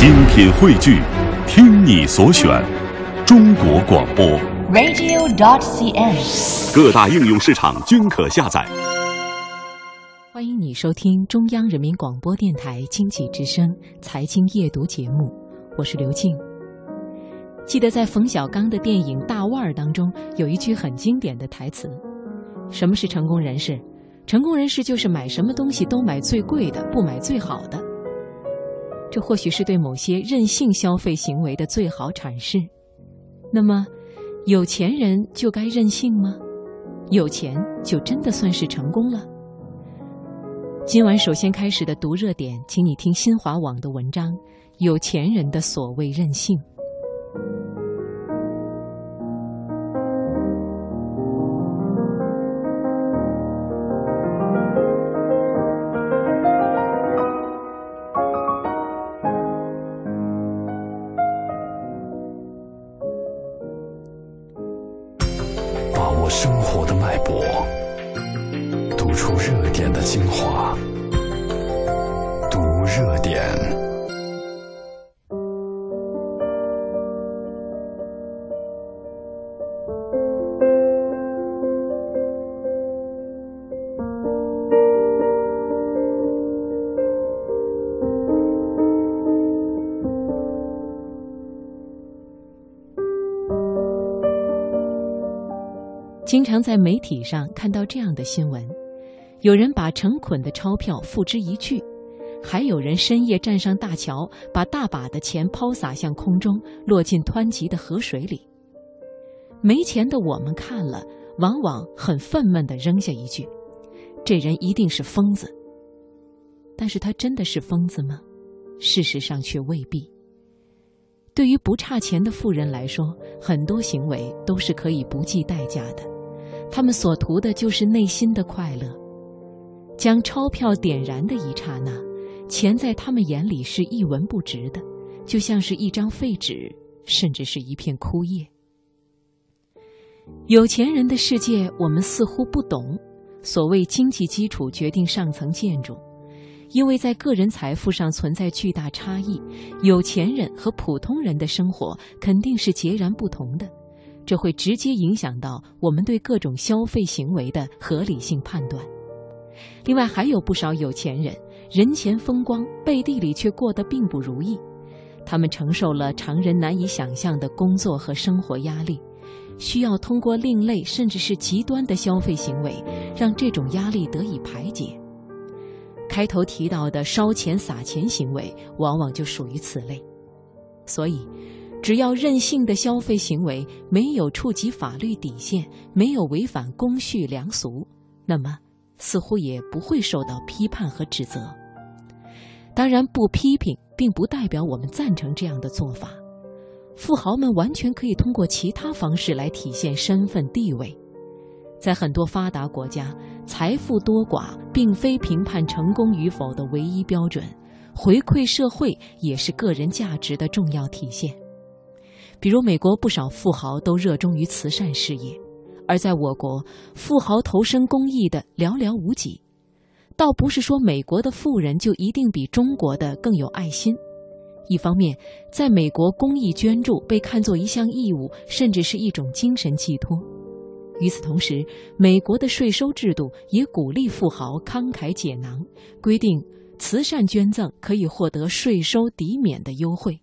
精品汇聚，听你所选，中国广播。radio.dot.cn，。各大应用市场均可下载。欢迎你收听中央人民广播电台经济之声财经夜读节目，我是刘静。记得在冯小刚的电影《大腕儿》当中，有一句很经典的台词：“什么是成功人士？成功人士就是买什么东西都买最贵的，不买最好的。”这或许是对某些任性消费行为的最好阐释。那么，有钱人就该任性吗？有钱就真的算是成功了？今晚首先开始的读热点，请你听新华网的文章《有钱人的所谓任性》。生活的脉搏，读出热点的精华，经常在媒体上看到这样的新闻：有人把成捆的钞票付之一炬，还有人深夜站上大桥，把大把的钱抛洒向空中，落进湍急的河水里。没钱的我们看了，往往很愤懑地扔下一句：“这人一定是疯子。”但是他真的是疯子吗？事实上却未必。对于不差钱的富人来说，很多行为都是可以不计代价的。他们所图的就是内心的快乐。将钞票点燃的一刹那，钱在他们眼里是一文不值的，就像是一张废纸，甚至是一片枯叶。有钱人的世界，我们似乎不懂。所谓经济基础决定上层建筑。因为在个人财富上存在巨大差异，有钱人和普通人的生活肯定是截然不同的，这会直接影响到我们对各种消费行为的合理性判断。另外，还有不少有钱人人前风光，背地里却过得并不如意，他们承受了常人难以想象的工作和生活压力，需要通过另类甚至是极端的消费行为，让这种压力得以排解。开头提到的烧钱撒钱行为，往往就属于此类。所以，只要任性的消费行为没有触及法律底线，没有违反公序良俗，那么似乎也不会受到批判和指责。当然，不批评并不代表我们赞成这样的做法。富豪们完全可以通过其他方式来体现身份地位。在很多发达国家，财富多寡并非评判成功与否的唯一标准，回馈社会也是个人价值的重要体现。比如，美国不少富豪都热衷于慈善事业，而在我国，富豪投身公益的寥寥无几。倒不是说美国的富人就一定比中国的更有爱心。一方面，在美国，公益捐助被看作一项义务，甚至是一种精神寄托。与此同时，美国的税收制度也鼓励富豪慷慨解囊，规定慈善捐赠可以获得税收抵免的优惠。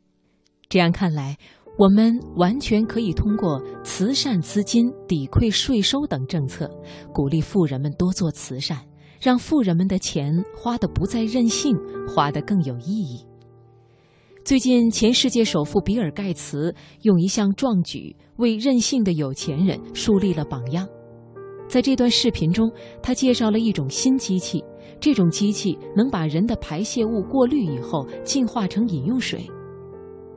这样看来，我们完全可以通过慈善资金抵馈税收等政策，鼓励富人们多做慈善，让富人们的钱花得不再任性，花得更有意义。最近，前世界首富比尔·盖茨用一项壮举为任性的有钱人树立了榜样。在这段视频中，他介绍了一种新机器，这种机器能把人的排泄物过滤以后净化成饮用水。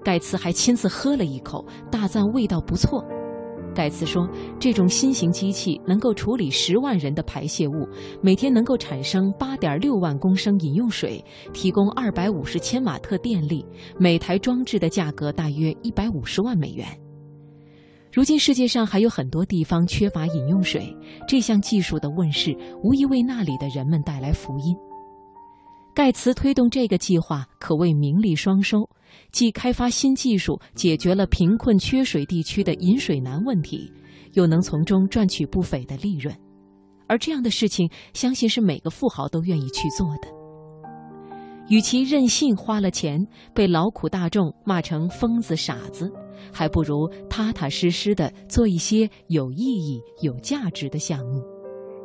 盖茨还亲自喝了一口，大赞味道不错。盖茨说，这种新型机器能够处理十万人的排泄物，每天能够产生八点六万公升饮用水，提供二百五十千瓦特电力，每台装置的价格大约一百五十万美元。如今世界上还有很多地方缺乏饮用水，这项技术的问世无疑为那里的人们带来福音。盖茨推动这个计划可谓名利双收，既开发新技术解决了贫困缺水地区的饮水难问题，又能从中赚取不菲的利润。而这样的事情，相信是每个富豪都愿意去做的。与其任性花了钱，被劳苦大众骂成疯子傻子，还不如踏踏实实的做一些有意义、有价值的项目，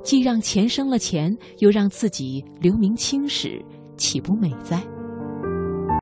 既让钱生了钱，又让自己留名青史，岂不美哉？